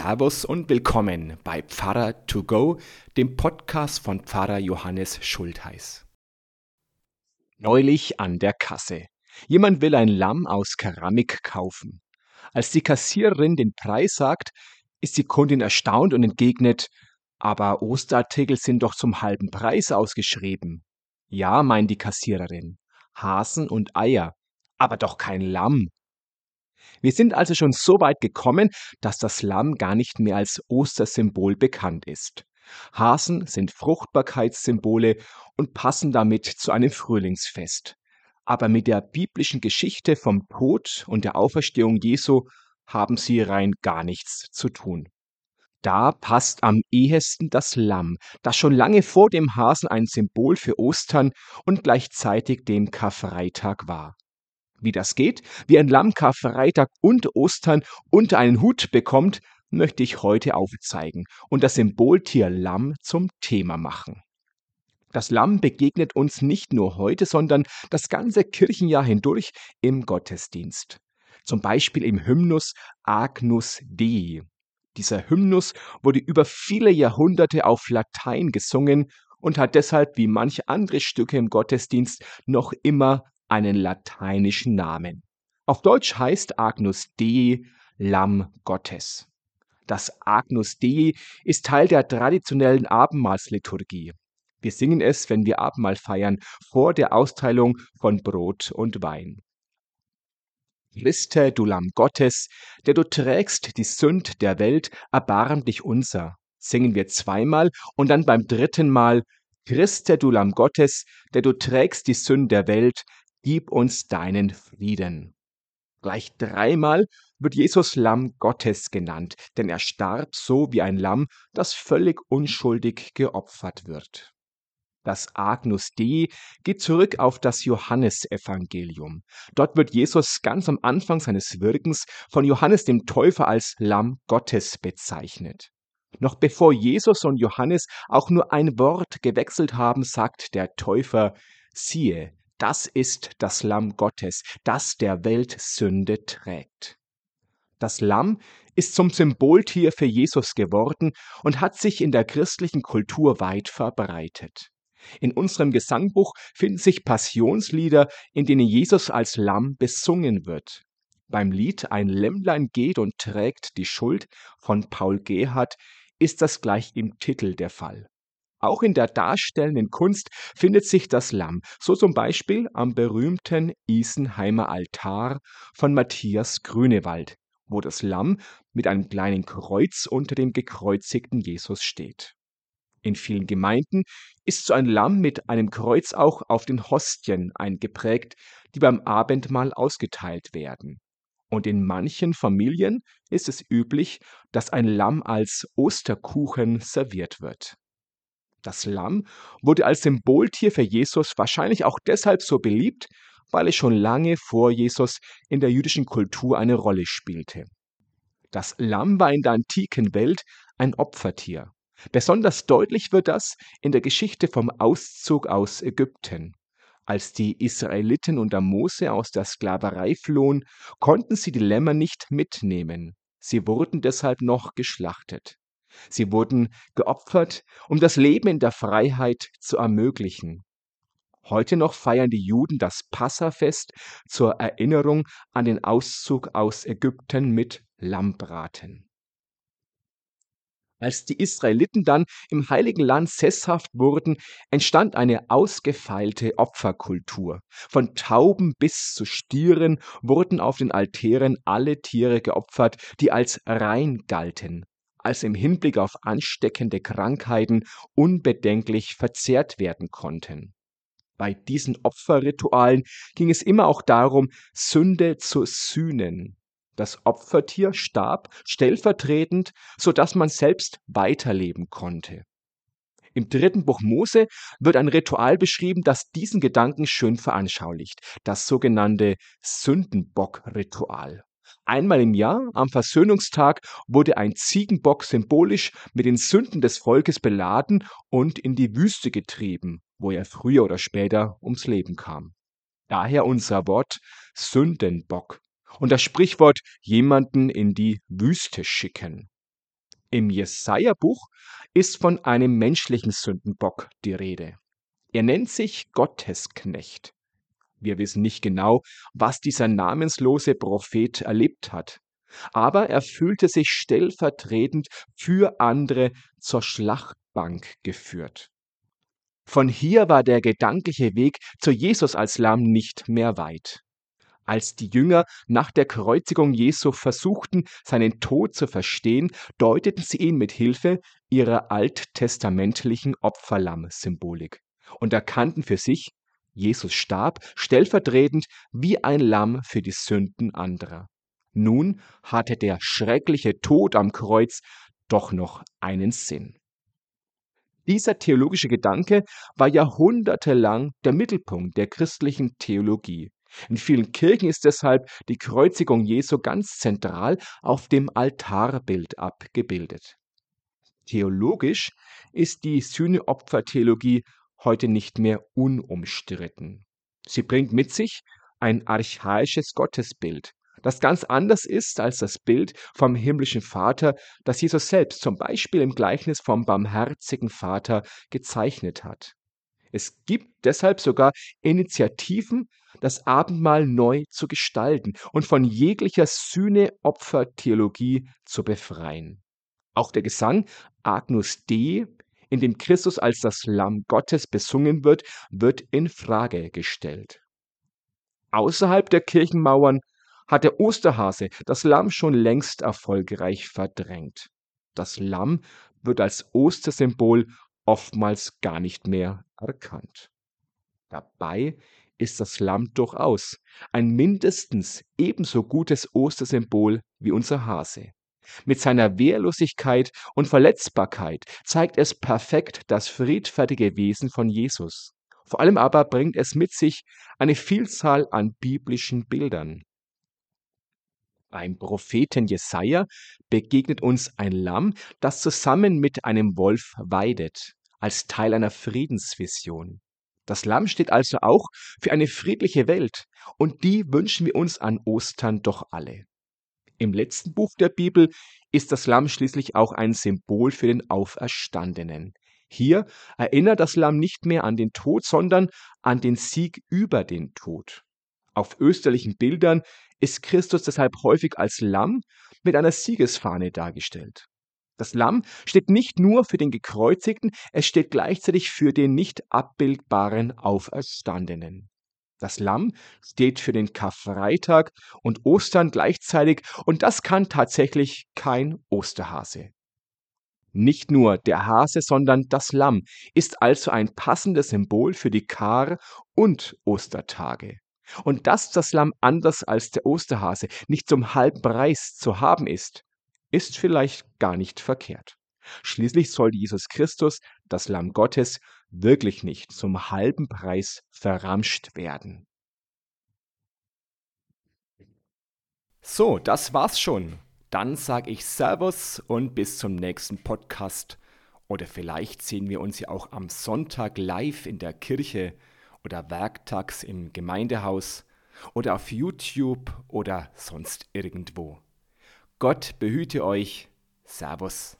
Servus und willkommen bei Pfarrer to go, dem Podcast von Pfarrer Johannes Schultheiß. Neulich an der Kasse. Jemand will ein Lamm aus Keramik kaufen. Als die Kassiererin den Preis sagt, ist die Kundin erstaunt und entgegnet, aber Osterartikel sind doch zum halben Preis ausgeschrieben. Ja, meint die Kassiererin, Hasen und Eier, aber doch kein Lamm. Wir sind also schon so weit gekommen, dass das Lamm gar nicht mehr als Ostersymbol bekannt ist. Hasen sind Fruchtbarkeitssymbole und passen damit zu einem Frühlingsfest. Aber mit der biblischen Geschichte vom Tod und der Auferstehung Jesu haben sie rein gar nichts zu tun. Da passt am ehesten das Lamm, das schon lange vor dem Hasen ein Symbol für Ostern und gleichzeitig dem Karfreitag war. Wie das geht, wie ein Lamm Karfreitag und Ostern unter einen Hut bekommt, möchte ich heute aufzeigen und das Symboltier Lamm zum Thema machen. Das Lamm begegnet uns nicht nur heute, sondern das ganze Kirchenjahr hindurch im Gottesdienst. Zum Beispiel im Hymnus Agnus Dei. Dieser Hymnus wurde über viele Jahrhunderte auf Latein gesungen und hat deshalb wie manche andere Stücke im Gottesdienst noch immer einen lateinischen Namen. Auf Deutsch heißt Agnus Dei Lamm Gottes. Das Agnus Dei ist Teil der traditionellen Abendmahlsliturgie. Wir singen es, wenn wir Abendmahl feiern, vor der Austeilung von Brot und Wein. Christe, du Lamm Gottes, der du trägst die Sünd der Welt, erbarm dich unser. Singen wir zweimal und dann beim dritten Mal, Christe, du Lamm Gottes, der du trägst die Sünd der Welt, gib uns deinen Frieden. Gleich dreimal wird Jesus Lamm Gottes genannt, denn er starb so wie ein Lamm, das völlig unschuldig geopfert wird. Das Agnus Dei geht zurück auf das Johannesevangelium. Dort wird Jesus ganz am Anfang seines Wirkens von Johannes dem Täufer als Lamm Gottes bezeichnet. Noch bevor Jesus und Johannes auch nur ein Wort gewechselt haben, sagt der Täufer, siehe, das ist das Lamm Gottes, das der Welt Sünde trägt. Das Lamm ist zum Symboltier für Jesus geworden und hat sich in der christlichen Kultur weit verbreitet. In unserem Gesangbuch finden sich Passionslieder, in denen Jesus als Lamm besungen wird. Beim Lied Ein Lämmlein geht und trägt die Schuld von Paul Gerhardt ist das gleich im Titel der Fall. Auch in der darstellenden Kunst findet sich das Lamm, so zum Beispiel am berühmten Isenheimer Altar von Matthias Grünewald, wo das Lamm mit einem kleinen Kreuz unter dem gekreuzigten Jesus steht. In vielen Gemeinden ist so ein Lamm mit einem Kreuz auch auf den Hostien eingeprägt, die beim Abendmahl ausgeteilt werden. Und in manchen Familien ist es üblich, dass ein Lamm als Osterkuchen serviert wird. Das Lamm wurde als Symboltier für Jesus wahrscheinlich auch deshalb so beliebt, weil es schon lange vor Jesus in der jüdischen Kultur eine Rolle spielte. Das Lamm war in der antiken Welt ein Opfertier. Besonders deutlich wird das in der Geschichte vom Auszug aus Ägypten. Als die Israeliten unter Mose aus der Sklaverei flohen, konnten sie die Lämmer nicht mitnehmen. Sie wurden deshalb noch geschlachtet. Sie wurden geopfert, um das Leben in der Freiheit zu ermöglichen. Heute noch feiern die Juden das Passafest zur Erinnerung an den Auszug aus Ägypten mit Lammbraten. Als die Israeliten dann im heiligen Land sesshaft wurden, entstand eine ausgefeilte Opferkultur. Von Tauben bis zu Stieren wurden auf den Altären alle Tiere geopfert, die als rein galten als im Hinblick auf ansteckende Krankheiten unbedenklich verzehrt werden konnten. Bei diesen Opferritualen ging es immer auch darum, Sünde zu sühnen. Das Opfertier starb stellvertretend, so dass man selbst weiterleben konnte. Im dritten Buch Mose wird ein Ritual beschrieben, das diesen Gedanken schön veranschaulicht, das sogenannte Sündenbock-Ritual. Einmal im Jahr, am Versöhnungstag, wurde ein Ziegenbock symbolisch mit den Sünden des Volkes beladen und in die Wüste getrieben, wo er früher oder später ums Leben kam. Daher unser Wort Sündenbock und das Sprichwort jemanden in die Wüste schicken. Im Jesaja-Buch ist von einem menschlichen Sündenbock die Rede. Er nennt sich Gottesknecht. Wir wissen nicht genau, was dieser namenslose Prophet erlebt hat, aber er fühlte sich stellvertretend für andere zur Schlachtbank geführt. Von hier war der gedankliche Weg zu Jesus als Lamm nicht mehr weit. Als die Jünger nach der Kreuzigung Jesu versuchten, seinen Tod zu verstehen, deuteten sie ihn mit Hilfe ihrer alttestamentlichen Opferlamm-Symbolik und erkannten für sich, Jesus starb stellvertretend wie ein Lamm für die Sünden anderer. Nun hatte der schreckliche Tod am Kreuz doch noch einen Sinn. Dieser theologische Gedanke war jahrhundertelang der Mittelpunkt der christlichen Theologie. In vielen Kirchen ist deshalb die Kreuzigung Jesu ganz zentral auf dem Altarbild abgebildet. Theologisch ist die Sühneopfertheologie heute nicht mehr unumstritten. Sie bringt mit sich ein archaisches Gottesbild, das ganz anders ist als das Bild vom himmlischen Vater, das Jesus selbst zum Beispiel im Gleichnis vom barmherzigen Vater gezeichnet hat. Es gibt deshalb sogar Initiativen, das Abendmahl neu zu gestalten und von jeglicher Sühne-Opfer-Theologie zu befreien. Auch der Gesang Agnus Dei, in dem Christus als das Lamm Gottes besungen wird, wird in Frage gestellt. Außerhalb der Kirchenmauern hat der Osterhase das Lamm schon längst erfolgreich verdrängt. Das Lamm wird als Ostersymbol oftmals gar nicht mehr erkannt. Dabei ist das Lamm durchaus ein mindestens ebenso gutes Ostersymbol wie unser Hase. Mit seiner Wehrlosigkeit und Verletzbarkeit zeigt es perfekt das friedfertige Wesen von Jesus. Vor allem aber bringt es mit sich eine Vielzahl an biblischen Bildern. Beim Propheten Jesaja begegnet uns ein Lamm, das zusammen mit einem Wolf weidet, als Teil einer Friedensvision. Das Lamm steht also auch für eine friedliche Welt, und die wünschen wir uns an Ostern doch alle. Im letzten Buch der Bibel ist das Lamm schließlich auch ein Symbol für den Auferstandenen. Hier erinnert das Lamm nicht mehr an den Tod, sondern an den Sieg über den Tod. Auf österlichen Bildern ist Christus deshalb häufig als Lamm mit einer Siegesfahne dargestellt. Das Lamm steht nicht nur für den Gekreuzigten, es steht gleichzeitig für den nicht abbildbaren Auferstandenen. Das Lamm steht für den Karfreitag und Ostern gleichzeitig und das kann tatsächlich kein Osterhase. Nicht nur der Hase, sondern das Lamm ist also ein passendes Symbol für die Kar- und Ostertage. Und dass das Lamm anders als der Osterhase nicht zum halben Preis zu haben ist, ist vielleicht gar nicht verkehrt. Schließlich soll Jesus Christus, das Lamm Gottes, wirklich nicht zum halben Preis verramscht werden. So, das war's schon. Dann sage ich Servus und bis zum nächsten Podcast. Oder vielleicht sehen wir uns ja auch am Sonntag live in der Kirche oder werktags im Gemeindehaus oder auf YouTube oder sonst irgendwo. Gott behüte euch. Servus.